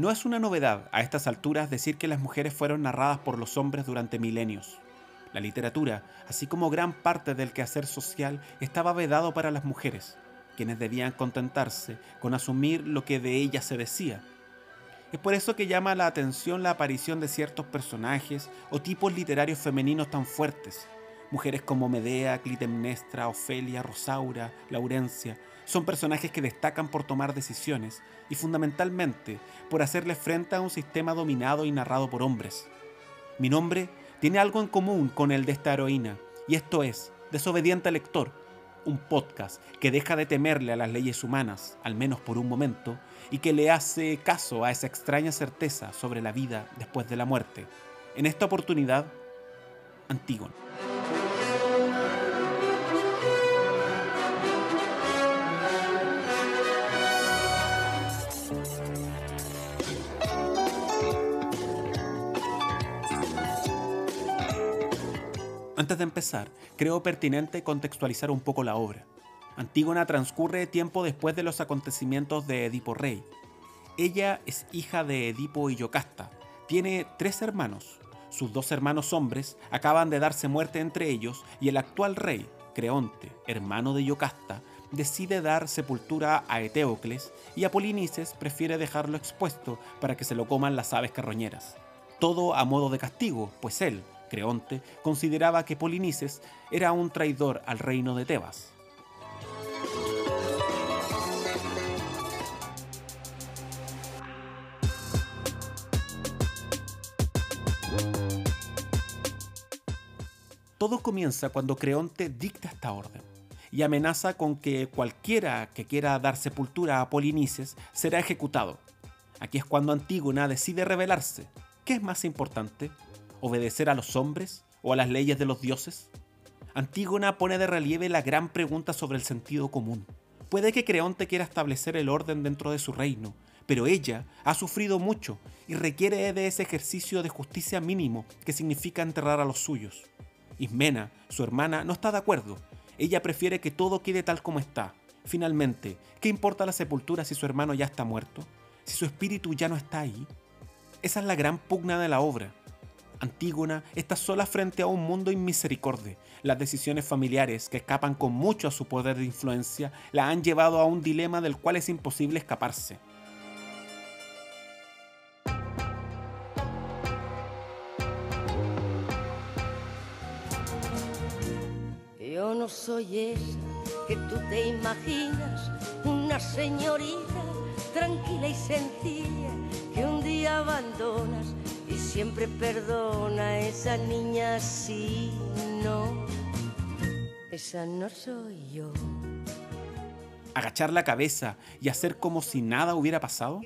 No es una novedad a estas alturas decir que las mujeres fueron narradas por los hombres durante milenios. La literatura, así como gran parte del quehacer social, estaba vedado para las mujeres, quienes debían contentarse con asumir lo que de ellas se decía. Es por eso que llama la atención la aparición de ciertos personajes o tipos literarios femeninos tan fuertes, Mujeres como Medea, Clitemnestra, Ofelia, Rosaura, Laurencia son personajes que destacan por tomar decisiones y fundamentalmente por hacerle frente a un sistema dominado y narrado por hombres. Mi nombre tiene algo en común con el de esta heroína y esto es Desobediente Lector, un podcast que deja de temerle a las leyes humanas, al menos por un momento, y que le hace caso a esa extraña certeza sobre la vida después de la muerte. En esta oportunidad, Antígono. Antes de empezar, creo pertinente contextualizar un poco la obra. Antígona transcurre tiempo después de los acontecimientos de Edipo Rey. Ella es hija de Edipo y Yocasta. Tiene tres hermanos. Sus dos hermanos hombres acaban de darse muerte entre ellos y el actual rey, Creonte, hermano de Yocasta, decide dar sepultura a Eteocles y Apolinices prefiere dejarlo expuesto para que se lo coman las aves carroñeras. Todo a modo de castigo, pues él, Creonte consideraba que Polinices era un traidor al reino de Tebas. Todo comienza cuando Creonte dicta esta orden y amenaza con que cualquiera que quiera dar sepultura a Polinices será ejecutado. Aquí es cuando Antígona decide rebelarse. ¿Qué es más importante? Obedecer a los hombres o a las leyes de los dioses? Antígona pone de relieve la gran pregunta sobre el sentido común. Puede que Creonte quiera establecer el orden dentro de su reino, pero ella ha sufrido mucho y requiere de ese ejercicio de justicia mínimo que significa enterrar a los suyos. Ismena, su hermana, no está de acuerdo. Ella prefiere que todo quede tal como está. Finalmente, ¿qué importa la sepultura si su hermano ya está muerto? ¿Si su espíritu ya no está ahí? Esa es la gran pugna de la obra. Antígona está sola frente a un mundo inmisericordia. Las decisiones familiares, que escapan con mucho a su poder de influencia, la han llevado a un dilema del cual es imposible escaparse. Yo no soy esa que tú te imaginas, una señorita tranquila y sencilla que un día abandonas y siempre perdona a esa niña si no. Esa no soy yo. Agachar la cabeza y hacer como si nada hubiera pasado.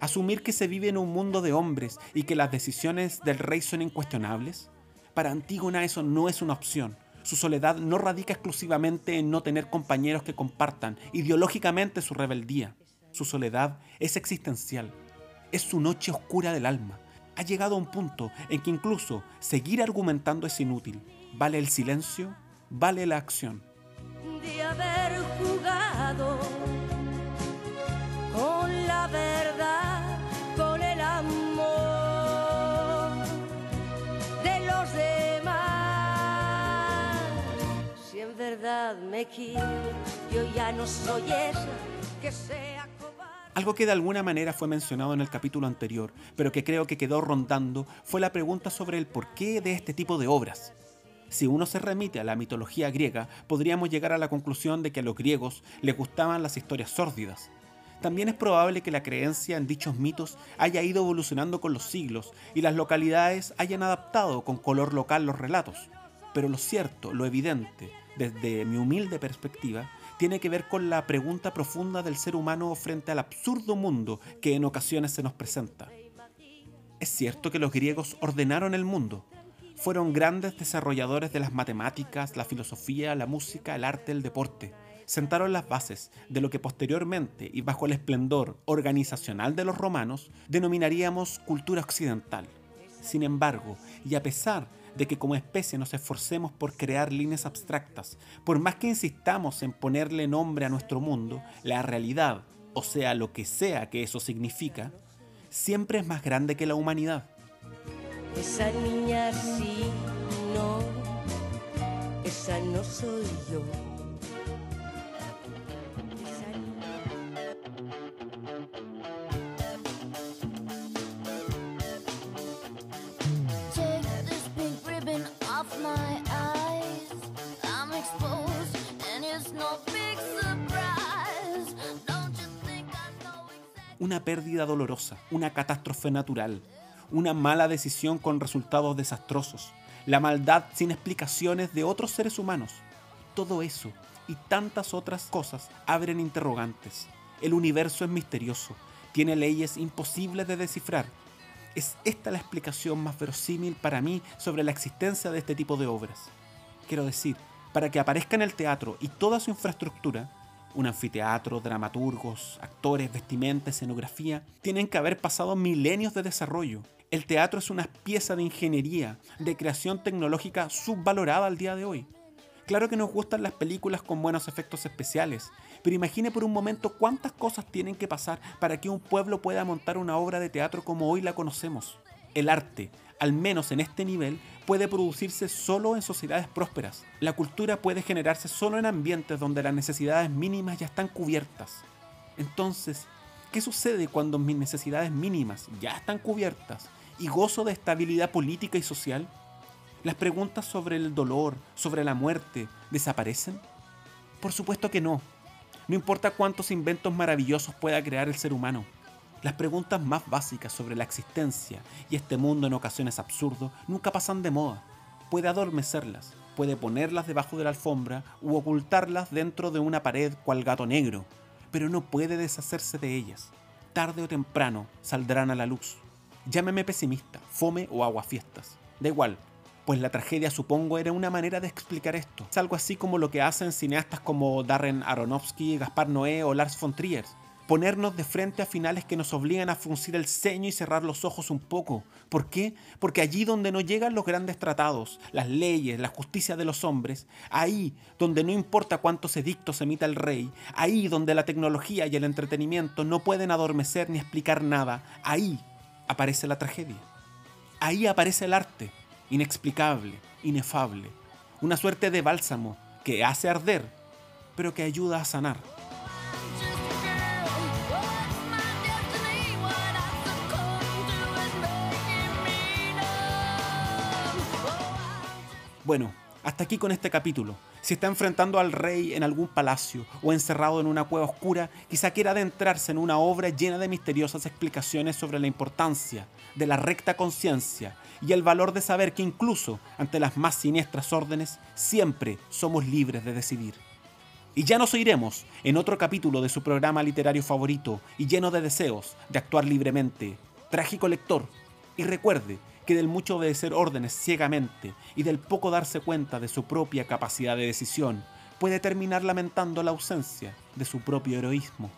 Asumir que se vive en un mundo de hombres y que las decisiones del rey son incuestionables. Para Antígona eso no es una opción. Su soledad no radica exclusivamente en no tener compañeros que compartan ideológicamente su rebeldía. Su soledad es existencial. Es su noche oscura del alma ha llegado a un punto en que incluso seguir argumentando es inútil. Vale el silencio, vale la acción. De haber jugado con la verdad, con el amor de los demás. Si en verdad me quiero, yo ya no soy esa que sea algo que de alguna manera fue mencionado en el capítulo anterior, pero que creo que quedó rondando, fue la pregunta sobre el porqué de este tipo de obras. Si uno se remite a la mitología griega, podríamos llegar a la conclusión de que a los griegos les gustaban las historias sórdidas. También es probable que la creencia en dichos mitos haya ido evolucionando con los siglos y las localidades hayan adaptado con color local los relatos. Pero lo cierto, lo evidente, desde mi humilde perspectiva, tiene que ver con la pregunta profunda del ser humano frente al absurdo mundo que en ocasiones se nos presenta. Es cierto que los griegos ordenaron el mundo. Fueron grandes desarrolladores de las matemáticas, la filosofía, la música, el arte, el deporte. Sentaron las bases de lo que posteriormente y bajo el esplendor organizacional de los romanos denominaríamos cultura occidental. Sin embargo, y a pesar de que como especie nos esforcemos por crear líneas abstractas, por más que insistamos en ponerle nombre a nuestro mundo, la realidad, o sea, lo que sea que eso significa, siempre es más grande que la humanidad. Esa niña sí, no, esa no soy yo. Una pérdida dolorosa, una catástrofe natural, una mala decisión con resultados desastrosos, la maldad sin explicaciones de otros seres humanos. Todo eso y tantas otras cosas abren interrogantes. El universo es misterioso, tiene leyes imposibles de descifrar. Es esta la explicación más verosímil para mí sobre la existencia de este tipo de obras. Quiero decir, para que aparezca en el teatro y toda su infraestructura, un anfiteatro, dramaturgos, actores, vestimenta, escenografía, tienen que haber pasado milenios de desarrollo. El teatro es una pieza de ingeniería, de creación tecnológica subvalorada al día de hoy. Claro que nos gustan las películas con buenos efectos especiales, pero imagine por un momento cuántas cosas tienen que pasar para que un pueblo pueda montar una obra de teatro como hoy la conocemos. El arte, al menos en este nivel, puede producirse solo en sociedades prósperas. La cultura puede generarse solo en ambientes donde las necesidades mínimas ya están cubiertas. Entonces, ¿qué sucede cuando mis necesidades mínimas ya están cubiertas y gozo de estabilidad política y social? ¿Las preguntas sobre el dolor, sobre la muerte, desaparecen? Por supuesto que no. No importa cuántos inventos maravillosos pueda crear el ser humano. Las preguntas más básicas sobre la existencia y este mundo en ocasiones absurdo nunca pasan de moda. Puede adormecerlas, puede ponerlas debajo de la alfombra u ocultarlas dentro de una pared cual gato negro, pero no puede deshacerse de ellas. Tarde o temprano saldrán a la luz. Llámeme pesimista, fome o aguafiestas. Da igual, pues la tragedia supongo era una manera de explicar esto. Es algo así como lo que hacen cineastas como Darren Aronofsky, Gaspar Noé o Lars von Trier ponernos de frente a finales que nos obligan a fruncir el ceño y cerrar los ojos un poco. ¿Por qué? Porque allí donde no llegan los grandes tratados, las leyes, la justicia de los hombres, ahí donde no importa cuántos edictos emita el rey, ahí donde la tecnología y el entretenimiento no pueden adormecer ni explicar nada, ahí aparece la tragedia. Ahí aparece el arte, inexplicable, inefable, una suerte de bálsamo que hace arder, pero que ayuda a sanar. Bueno, hasta aquí con este capítulo. Si está enfrentando al rey en algún palacio o encerrado en una cueva oscura, quizá quiera adentrarse en una obra llena de misteriosas explicaciones sobre la importancia de la recta conciencia y el valor de saber que incluso ante las más siniestras órdenes, siempre somos libres de decidir. Y ya nos oiremos en otro capítulo de su programa literario favorito y lleno de deseos de actuar libremente. Trágico lector. Y recuerde que del mucho obedecer órdenes ciegamente y del poco darse cuenta de su propia capacidad de decisión, puede terminar lamentando la ausencia de su propio heroísmo.